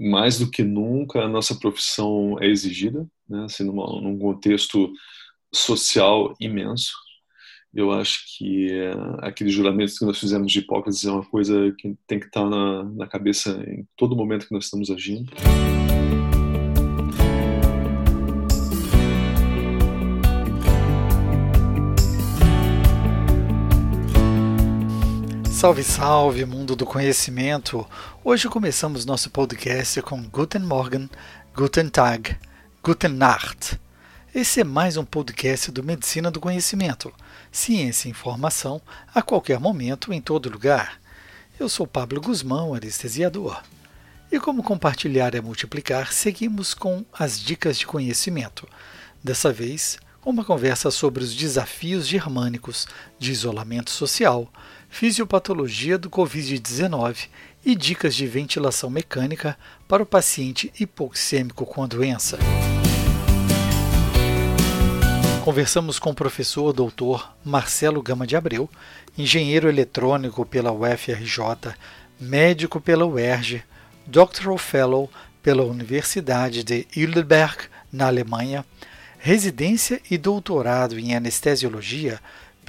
mais do que nunca a nossa profissão é exigida, né? assim, numa, num contexto social imenso. Eu acho que é, aqueles juramentos que nós fizemos de Hipócrates é uma coisa que tem que estar na, na cabeça em todo momento que nós estamos agindo. Salve, salve, mundo do conhecimento! Hoje começamos nosso podcast com Guten Morgen, Guten Tag, Guten Nacht. Esse é mais um podcast do Medicina do Conhecimento, ciência e informação a qualquer momento, em todo lugar. Eu sou Pablo Guzmão, anestesiador. E como compartilhar é multiplicar, seguimos com as dicas de conhecimento. Dessa vez, uma conversa sobre os desafios germânicos de isolamento social, fisiopatologia do Covid-19 e dicas de ventilação mecânica para o paciente hipoxêmico com a doença. Conversamos com o professor doutor Marcelo Gama de Abreu, engenheiro eletrônico pela UFRJ, médico pela UERJ, Doctoral Fellow pela Universidade de Heidelberg, na Alemanha, residência e doutorado em anestesiologia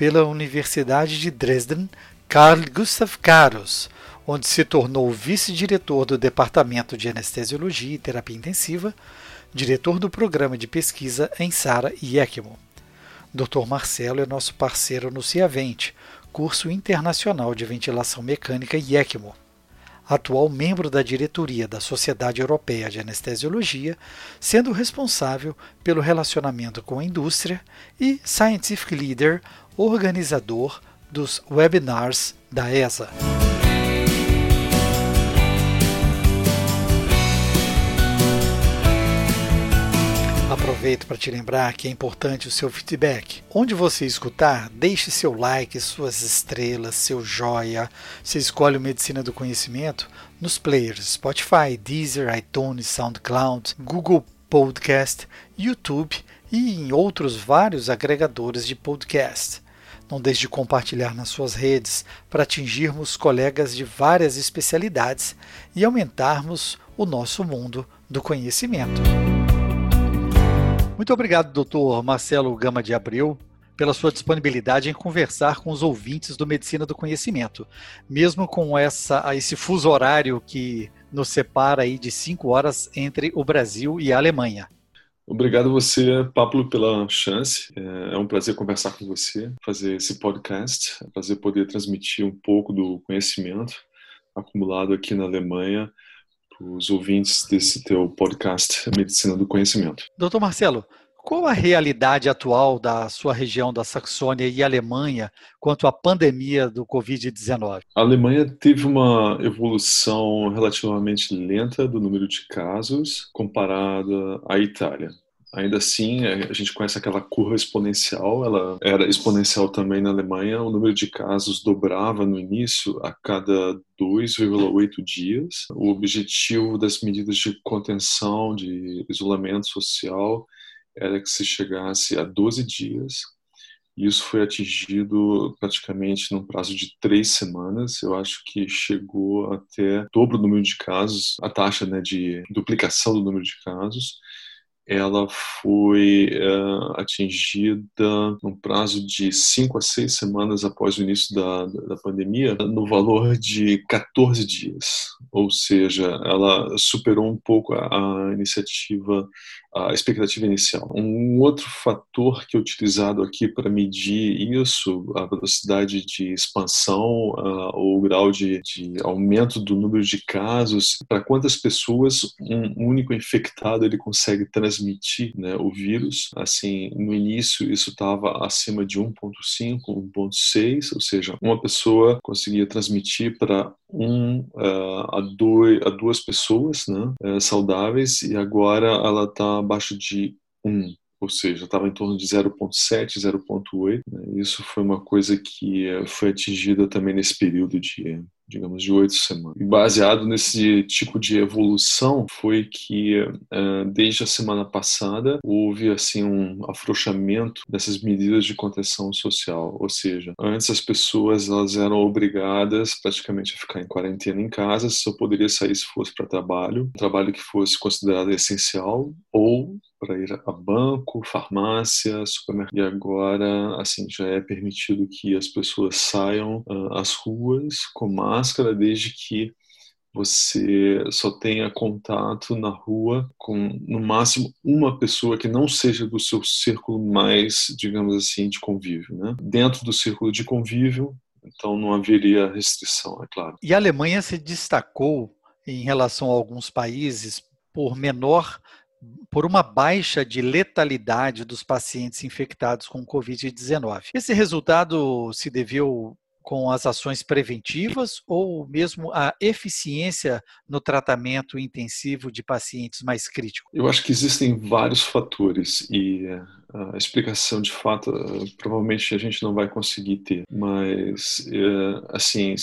pela Universidade de Dresden, Carl Gustav Caros, onde se tornou vice-diretor do Departamento de Anestesiologia e Terapia Intensiva, diretor do programa de pesquisa em SARA e ECMO. Dr. Marcelo é nosso parceiro no CIAVENT, curso internacional de ventilação mecânica e ECMO. Atual membro da diretoria da Sociedade Europeia de Anestesiologia, sendo responsável pelo relacionamento com a indústria e Scientific Leader, organizador dos webinars da ESA. Aproveito para te lembrar que é importante o seu feedback. Onde você escutar, deixe seu like, suas estrelas, seu joia. Você escolhe o Medicina do Conhecimento nos players Spotify, Deezer, iTunes, SoundCloud, Google Podcast, YouTube e em outros vários agregadores de podcast. Não deixe de compartilhar nas suas redes para atingirmos colegas de várias especialidades e aumentarmos o nosso mundo do conhecimento. Muito obrigado, doutor Marcelo Gama de Abreu, pela sua disponibilidade em conversar com os ouvintes do Medicina do Conhecimento, mesmo com essa, esse fuso horário que nos separa aí de cinco horas entre o Brasil e a Alemanha. Obrigado a você, Pablo, pela chance. É, é um prazer conversar com você, fazer esse podcast. É um prazer poder transmitir um pouco do conhecimento acumulado aqui na Alemanha para os ouvintes desse teu podcast Medicina do Conhecimento. Doutor Marcelo, qual a realidade atual da sua região da Saxônia e Alemanha quanto à pandemia do Covid-19? A Alemanha teve uma evolução relativamente lenta do número de casos comparada à Itália. Ainda assim, a gente conhece aquela curva exponencial, ela era exponencial também na Alemanha. O número de casos dobrava no início a cada 2,8 dias. O objetivo das medidas de contenção, de isolamento social, era que se chegasse a 12 dias. Isso foi atingido praticamente num prazo de três semanas. Eu acho que chegou até dobro do número de casos, a taxa né, de duplicação do número de casos ela foi uh, atingida num prazo de cinco a seis semanas após o início da, da pandemia, no valor de 14 dias. Ou seja, ela superou um pouco a, a iniciativa a expectativa inicial. Um outro fator que é utilizado aqui para medir isso, a velocidade de expansão uh, ou o grau de, de, aumento do número de casos, para quantas pessoas um único infectado ele consegue transmitir né, o vírus. Assim, no início isso estava acima de 1.5, 1.6, ou seja, uma pessoa conseguia transmitir para um uh, a, dois, a duas pessoas né, uh, saudáveis e agora ela está abaixo de um. Ou seja, estava em torno de 0,7, 0,8. Né? Isso foi uma coisa que eh, foi atingida também nesse período de digamos, de oito semanas. E baseado nesse tipo de evolução foi que, uh, desde a semana passada, houve, assim, um afrouxamento dessas medidas de contenção social. Ou seja, antes as pessoas elas eram obrigadas praticamente a ficar em quarentena em casa, só poderia sair se fosse para trabalho, trabalho que fosse considerado essencial, ou para ir a banco, farmácia, supermercado. E agora, assim, já é permitido que as pessoas saiam uh, às ruas com máscara, desde que você só tenha contato na rua com, no máximo, uma pessoa que não seja do seu círculo mais, digamos assim, de convívio. Né? Dentro do círculo de convívio, então não haveria restrição, é claro. E a Alemanha se destacou em relação a alguns países por menor por uma baixa de letalidade dos pacientes infectados com Covid-19. Esse resultado se deveu com as ações preventivas ou mesmo a eficiência no tratamento intensivo de pacientes mais críticos? Eu acho que existem vários fatores e a explicação de fato provavelmente a gente não vai conseguir ter, mas é, assim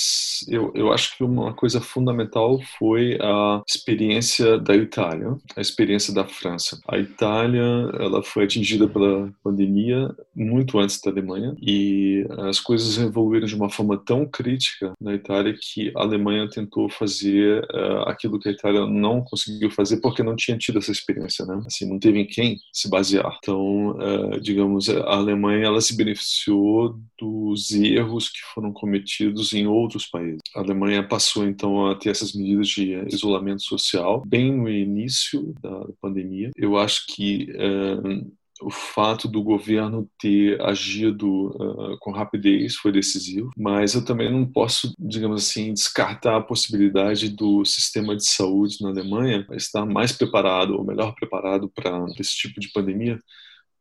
eu, eu acho que uma coisa fundamental foi a experiência da Itália, a experiência da França. A Itália ela foi atingida pela pandemia muito antes da Alemanha e as coisas evoluíram de uma forma tão crítica na Itália que a Alemanha tentou fazer uh, aquilo que a Itália não conseguiu fazer porque não tinha tido essa experiência, né? Assim, não teve em quem se basear. Então uh, digamos, a Alemanha ela se beneficiou dos erros que foram cometidos em outros países. A Alemanha passou então a ter essas medidas de isolamento social bem no início da pandemia. Eu acho que uh, o fato do governo ter agido uh, com rapidez foi decisivo, mas eu também não posso, digamos assim, descartar a possibilidade do sistema de saúde na Alemanha estar mais preparado ou melhor preparado para esse tipo de pandemia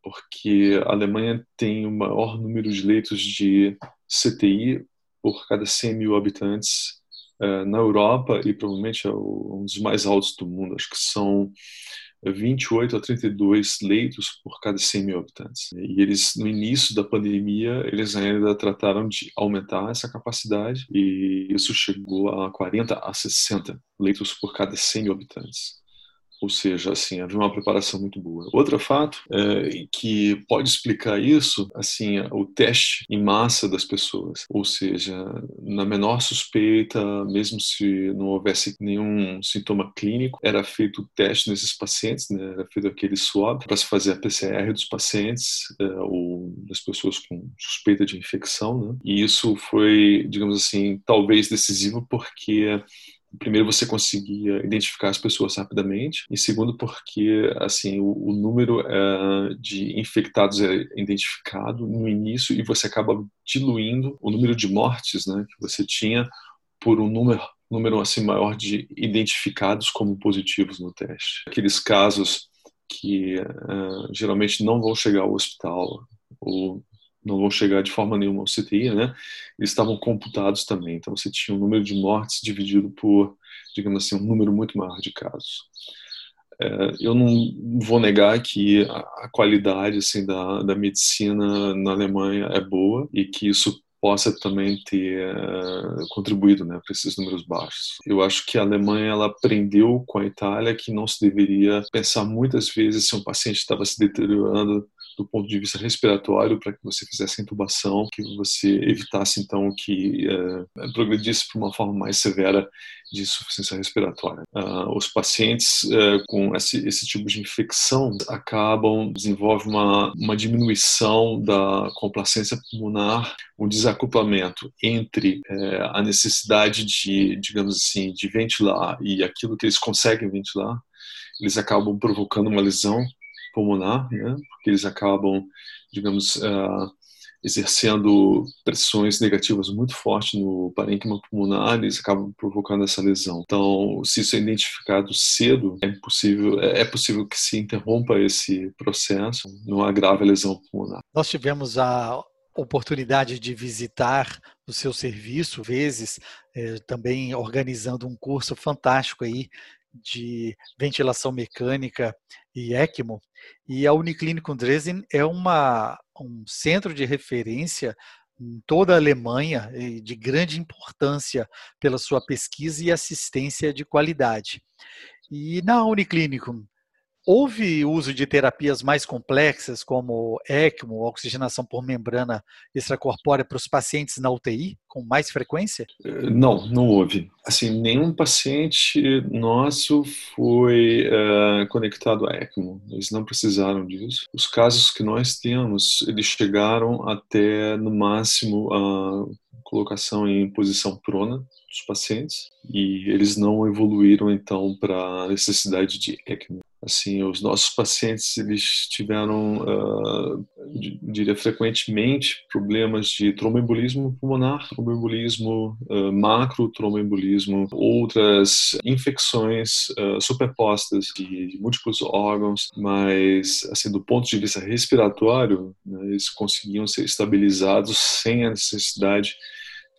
porque a Alemanha tem o maior número de leitos de CTI por cada 100 mil habitantes uh, na Europa e provavelmente é um dos mais altos do mundo. Acho que são 28 a 32 leitos por cada 100 mil habitantes. E eles, no início da pandemia, eles ainda trataram de aumentar essa capacidade e isso chegou a 40 a 60 leitos por cada 100 mil habitantes. Ou seja, assim, havia uma preparação muito boa. Outro fato é, que pode explicar isso, assim, o teste em massa das pessoas. Ou seja, na menor suspeita, mesmo se não houvesse nenhum sintoma clínico, era feito o teste nesses pacientes, né? era feito aquele swab para se fazer a PCR dos pacientes é, ou das pessoas com suspeita de infecção. Né? E isso foi, digamos assim, talvez decisivo porque primeiro você conseguia identificar as pessoas rapidamente e segundo porque assim o, o número uh, de infectados é identificado no início e você acaba diluindo o número de mortes né, que você tinha por um número número assim maior de identificados como positivos no teste. Aqueles casos que uh, geralmente não vão chegar ao hospital ou não vão chegar de forma nenhuma ao CTI, né? Eles estavam computados também. Então você tinha um número de mortes dividido por, digamos assim, um número muito maior de casos. É, eu não vou negar que a, qualidade assim da, da medicina na Alemanha é boa e que isso possa também ter uh, contribuído né, para esses números baixos. Eu acho que a Alemanha ela aprendeu com a Itália que não se deveria pensar muitas vezes se um paciente estava se deteriorando do ponto de vista respiratório para que você fizesse a intubação, que você evitasse então que uh, progredisse para uma forma mais severa de insuficiência respiratória. Uh, os pacientes uh, com esse, esse, tipo de infecção acabam desenvolvem uma, uma diminuição da complacência pulmonar, um desacoplamento entre uh, a necessidade de, digamos assim, de ventilar e aquilo que eles conseguem ventilar. Eles acabam provocando uma lesão pulmonar, né? Porque eles acabam, digamos, uh, exercendo pressões negativas muito fortes no parênquima pulmonar, eles acabam provocando essa lesão. Então, se isso é identificado cedo, é possível, é, é possível que se interrompa esse processo, não agrave a lesão pulmonar. Nós tivemos a oportunidade de visitar o seu serviço, vezes, eh, também organizando um curso fantástico aí de ventilação mecânica e ECMO, e a Uniclinikum Dresden é uma, um centro de referência em toda a Alemanha de grande importância pela sua pesquisa e assistência de qualidade. E na Uniclinikum, Houve uso de terapias mais complexas, como ECMO, oxigenação por membrana extracorpórea, para os pacientes na UTI, com mais frequência? Eh, não, não houve. Assim, nenhum paciente nosso foi uh, conectado a ECMO. Eles não precisaram disso. Os casos que nós temos, eles chegaram até, no máximo, a colocação em posição prona dos pacientes e eles não evoluíram então para a necessidade de ECMO. Assim, os nossos pacientes eles tiveram, uh, diria frequentemente, problemas de tromboembolismo pulmonar, tromboembolismo uh, macro, tromboembolismo, outras infecções uh, superpostas de múltiplos órgãos, mas assim do ponto de vista respiratório, né, eles conseguiam ser estabilizados sem a necessidade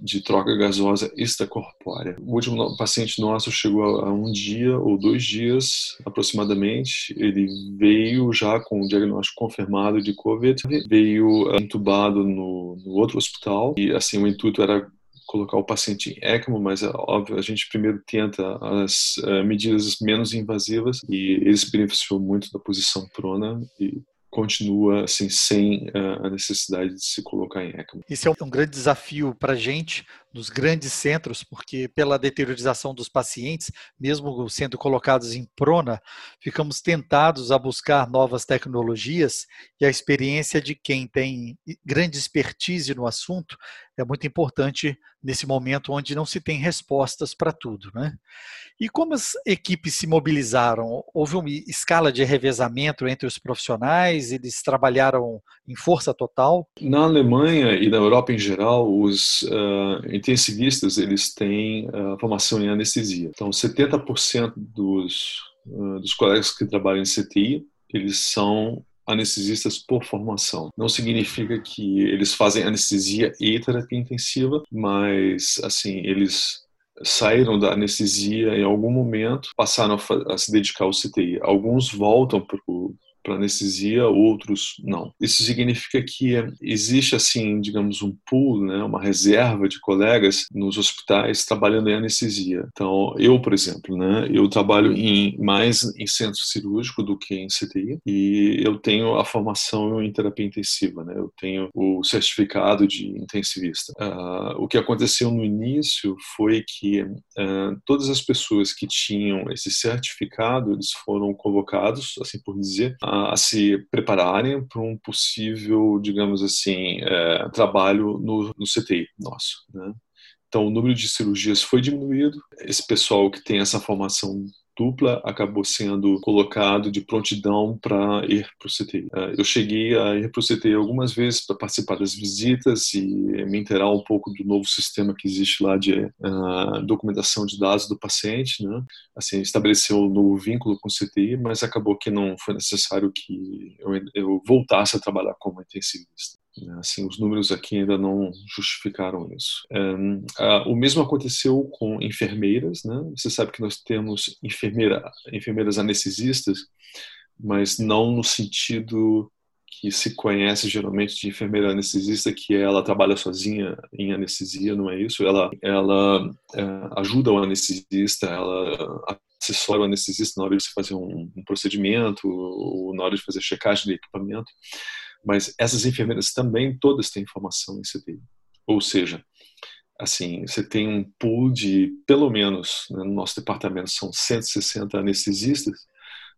de troca gasosa extracorpórea. O último paciente nosso chegou a um dia ou dois dias aproximadamente. Ele veio já com o diagnóstico confirmado de COVID, veio entubado no, no outro hospital e assim o intuito era colocar o paciente em ECMO, mas é óbvio, a gente primeiro tenta as uh, medidas menos invasivas e ele se beneficiou muito da posição prona e continua assim sem uh, a necessidade de se colocar em ECMO. Isso é um grande desafio para a gente nos grandes centros, porque pela deteriorização dos pacientes, mesmo sendo colocados em prona, ficamos tentados a buscar novas tecnologias e a experiência de quem tem grande expertise no assunto é muito importante nesse momento onde não se tem respostas para tudo. Né? E como as equipes se mobilizaram? Houve uma escala de revezamento entre os profissionais? Eles trabalharam em força total? Na Alemanha e na Europa em geral, os uh, intensivistas eles têm uh, formação em anestesia. Então, 70% dos, uh, dos colegas que trabalham em CTI eles são anestesistas por formação. Não significa que eles fazem anestesia e terapia intensiva, mas assim eles saíram da anestesia em algum momento, passaram a, a se dedicar ao CTI. Alguns voltam para o para anestesia, outros não. Isso significa que existe assim, digamos, um pool, né, uma reserva de colegas nos hospitais trabalhando em anestesia. Então, eu, por exemplo, né, eu trabalho em mais em centro cirúrgico do que em CTI e eu tenho a formação em terapia intensiva, né? Eu tenho o certificado de intensivista. Uh, o que aconteceu no início foi que uh, todas as pessoas que tinham esse certificado, eles foram convocados, assim por dizer, a, se prepararem para um possível, digamos assim, é, trabalho no, no CTI nosso. Né? Então, o número de cirurgias foi diminuído. Esse pessoal que tem essa formação dupla acabou sendo colocado de prontidão para ir para o CTI. É, eu cheguei a ir para o CTI algumas vezes para participar das visitas e me inteirar um pouco do novo sistema que existe lá de uh, documentação de dados do paciente, né? Assim, estabeleceu um novo vínculo com o CTI, mas acabou que não foi necessário que eu, eu voltasse a trabalhar como intensivista. Né? Assim, os números aqui ainda não justificaram isso. Um, o mesmo aconteceu com enfermeiras. Né? Você sabe que nós temos enfermeira, enfermeiras anestesistas, mas não no sentido que se conhece geralmente de enfermeira anestesista, que ela trabalha sozinha em anestesia, não é isso? Ela, ela é, ajuda o anestesista, ela assessora o anestesista na hora de fazer um, um procedimento ou na hora de fazer checagem de equipamento. Mas essas enfermeiras também todas têm formação em CTI. Ou seja, assim, você tem um pool de, pelo menos, né, no nosso departamento são 160 anestesistas,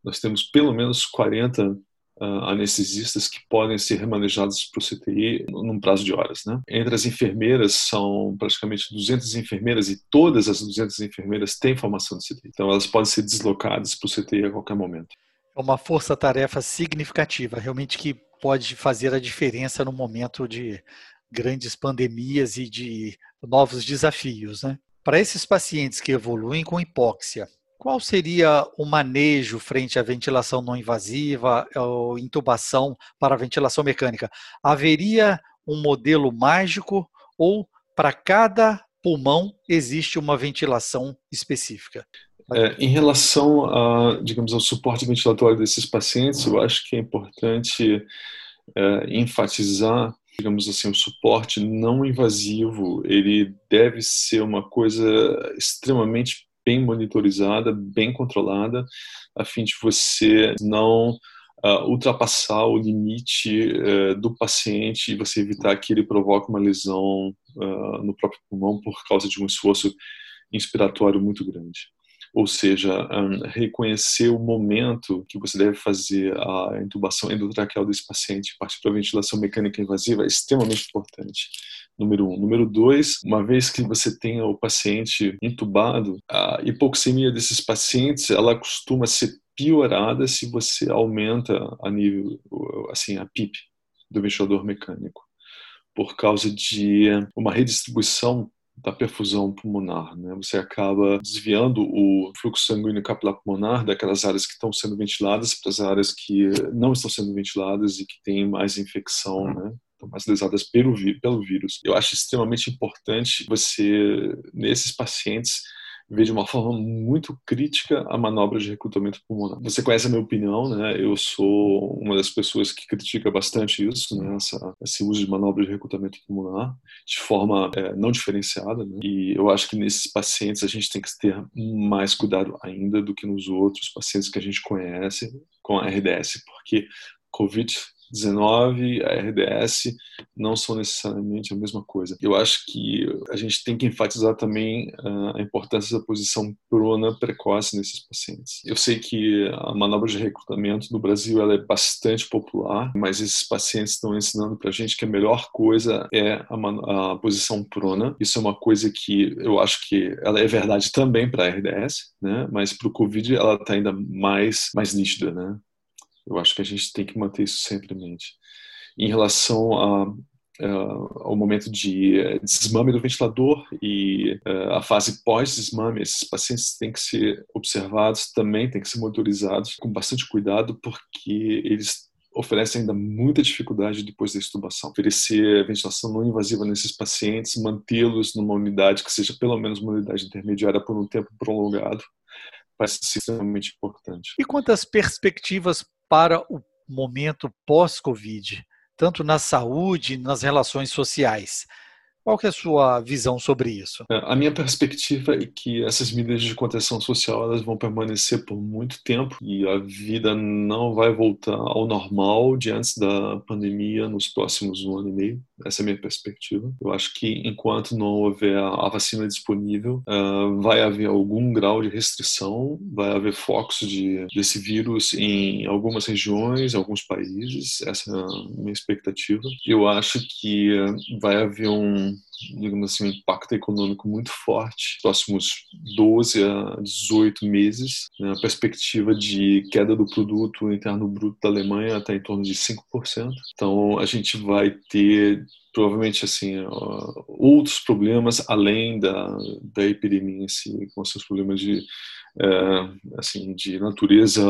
nós temos pelo menos 40 uh, ah, anestesistas que podem ser remanejados para o CTI num prazo de horas. Né? Entre as enfermeiras, são praticamente 200 enfermeiras e todas as 200 enfermeiras têm formação de CTI. Então, elas podem ser deslocadas para o CTI a qualquer momento. É uma força-tarefa significativa, realmente que pode fazer a diferença no momento de grandes pandemias e de novos desafios. Né? Para esses pacientes que evoluem com hipóxia, qual seria o manejo frente à ventilação não invasiva ou intubação para ventilação mecânica? Haveria um modelo mágico ou para cada pulmão existe uma ventilação específica? É, em relação a, digamos, ao suporte ventilatório desses pacientes, eu acho que é importante é, enfatizar, digamos assim, o suporte não invasivo. Ele deve ser uma coisa extremamente bem monitorizada, bem controlada, a fim de você não uh, ultrapassar o limite uh, do paciente e você evitar que ele provoque uma lesão uh, no próprio pulmão por causa de um esforço inspiratório muito grande. Ou seja, um, reconhecer o momento que você deve fazer a intubação endotraqueal desse paciente, partir para a ventilação mecânica invasiva, é extremamente importante número um. Número dois, uma vez que você tenha o paciente intubado, a hipoxemia desses pacientes, ela costuma ser piorada se você aumenta a nível, assim, a PIP do ventilador mecânico, por causa de uma redistribuição da perfusão pulmonar. Né? Você acaba desviando o fluxo sanguíneo capilar pulmonar daquelas áreas que estão sendo ventiladas para as áreas que não estão sendo ventiladas e que têm mais infecção, né? mais lesadas pelo, pelo vírus. Eu acho extremamente importante você, nesses pacientes, vê de uma forma muito crítica a manobra de recrutamento pulmonar. Você conhece a minha opinião, né? Eu sou uma das pessoas que critica bastante isso, né? Essa, esse uso de manobra de recrutamento pulmonar de forma é, não diferenciada. Né? E eu acho que nesses pacientes a gente tem que ter mais cuidado ainda do que nos outros pacientes que a gente conhece com a RDS, porque COVID 19, a RDS não são necessariamente a mesma coisa. Eu acho que a gente tem que enfatizar também ah, a importância da posição prona precoce nesses pacientes. Eu sei que a manobra de recrutamento no Brasil ela é bastante popular, mas esses pacientes estão ensinando para a gente que a melhor coisa é a, a posição prona. Isso é uma coisa que eu acho que ela é verdade também para a RDS, né? mas para o COVID ela está ainda mais, mais nítida. Né? Eu acho que a gente tem que manter isso sempre em mente. Em relação a, uh, ao momento de uh, desmame do ventilador e uh, a fase pós-desmame, esses pacientes têm que ser observados, também têm que ser monitorizados com bastante cuidado, porque eles oferecem ainda muita dificuldade depois da extubação. Oferecer ventilação não invasiva nesses pacientes, mantê-los numa unidade que seja pelo menos uma unidade intermediária por um tempo prolongado, parece extremamente importante. E quantas perspectivas para o momento pós-Covid, tanto na saúde, nas relações sociais. Qual que é a sua visão sobre isso? É, a minha perspectiva é que essas medidas de contenção social elas vão permanecer por muito tempo e a vida não vai voltar ao normal de antes da pandemia nos próximos um ano e meio. Essa é a minha perspectiva. Eu acho que enquanto não houver a vacina disponível, uh, vai haver algum grau de restrição, vai haver focos de, desse vírus em algumas regiões, alguns países. Essa é a minha expectativa. Eu acho que vai haver um digamos assim, um impacto econômico muito forte próximos 12 a 18 meses. Né? A perspectiva de queda do produto interno bruto da Alemanha está em torno de 5%. Então, a gente vai ter provavelmente assim outros problemas além da, da epidemia em si, com seus problemas de é, assim de natureza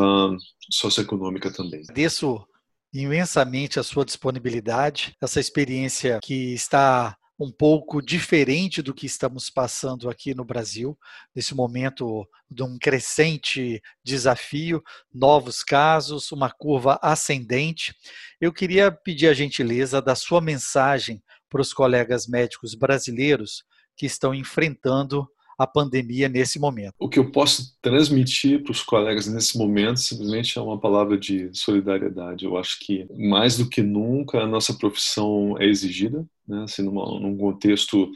socioeconômica também. Agradeço imensamente a sua disponibilidade, essa experiência que está um pouco diferente do que estamos passando aqui no Brasil, nesse momento de um crescente desafio, novos casos, uma curva ascendente. Eu queria pedir a gentileza da sua mensagem para os colegas médicos brasileiros que estão enfrentando a pandemia nesse momento. O que eu posso transmitir para os colegas nesse momento simplesmente é uma palavra de solidariedade. Eu acho que mais do que nunca a nossa profissão é exigida, né? assim, numa, num contexto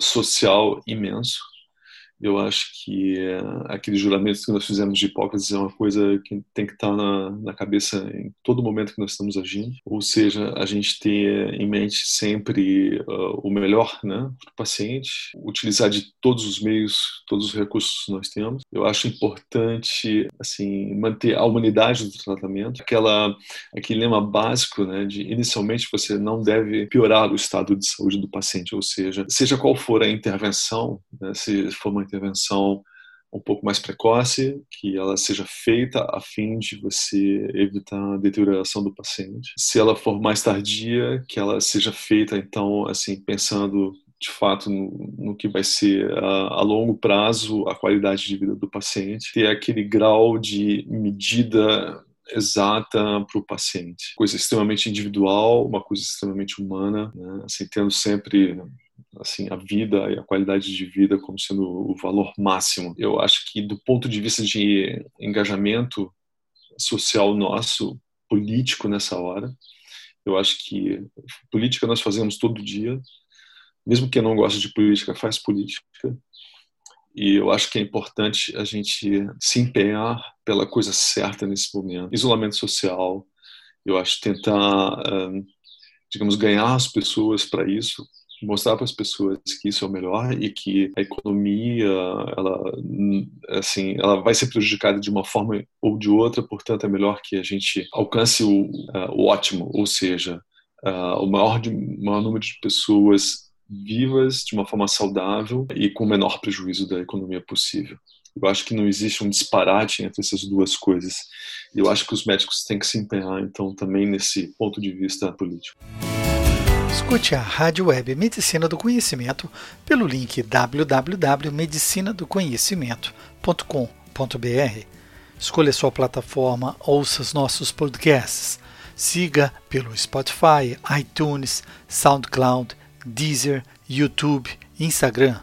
social imenso eu acho que é, aquele juramento que nós fizemos de Hipócrates é uma coisa que tem que estar na, na cabeça em todo momento que nós estamos agindo. Ou seja, a gente ter em mente sempre uh, o melhor né, para o paciente, utilizar de todos os meios, todos os recursos que nós temos. Eu acho importante assim manter a humanidade do tratamento, aquela, aquele lema básico né, de inicialmente você não deve piorar o estado de saúde do paciente, ou seja, seja qual for a intervenção, né, se for uma intervenção um pouco mais precoce, que ela seja feita a fim de você evitar a deterioração do paciente. Se ela for mais tardia, que ela seja feita então assim pensando de fato no, no que vai ser a, a, longo prazo a qualidade de vida do paciente, ter aquele grau de medida exata para o paciente, coisa extremamente individual, uma coisa extremamente humana, né? assim tendo sempre assim a vida e a qualidade de vida como sendo o valor máximo. Eu acho que do ponto de vista de engajamento social nosso, político nessa hora, eu acho que política nós fazemos todo dia, mesmo quem não gosta de política faz política. E eu acho que é importante a gente se empenhar pela coisa certa nesse momento. Isolamento social, eu acho tentar, digamos, ganhar as pessoas para isso, mostrar para as pessoas que isso é o melhor e que a economia ela assim ela vai ser prejudicada de uma forma ou de outra portanto é melhor que a gente alcance o, uh, o ótimo ou seja uh, o maior, de, maior número de pessoas vivas de uma forma saudável e com o menor prejuízo da economia possível eu acho que não existe um disparate entre essas duas coisas. Eu acho que os médicos têm que se empenhar, então, também nesse ponto de vista político. Escute a Rádio Web Medicina do Conhecimento pelo link www.medicinadoconhecimento.com.br. Escolha sua plataforma, ouça os nossos podcasts. Siga pelo Spotify, iTunes, SoundCloud, Deezer, YouTube, Instagram.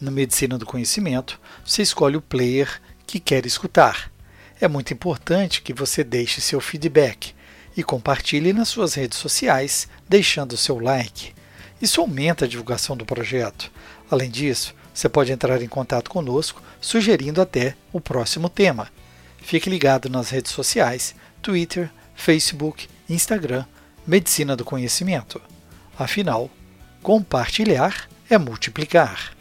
No Medicina do Conhecimento, você escolhe o player que quer escutar. É muito importante que você deixe seu feedback e compartilhe nas suas redes sociais, deixando seu like. Isso aumenta a divulgação do projeto. Além disso, você pode entrar em contato conosco, sugerindo até o próximo tema. Fique ligado nas redes sociais, Twitter, Facebook, Instagram, Medicina do Conhecimento. Afinal, compartilhar é multiplicar.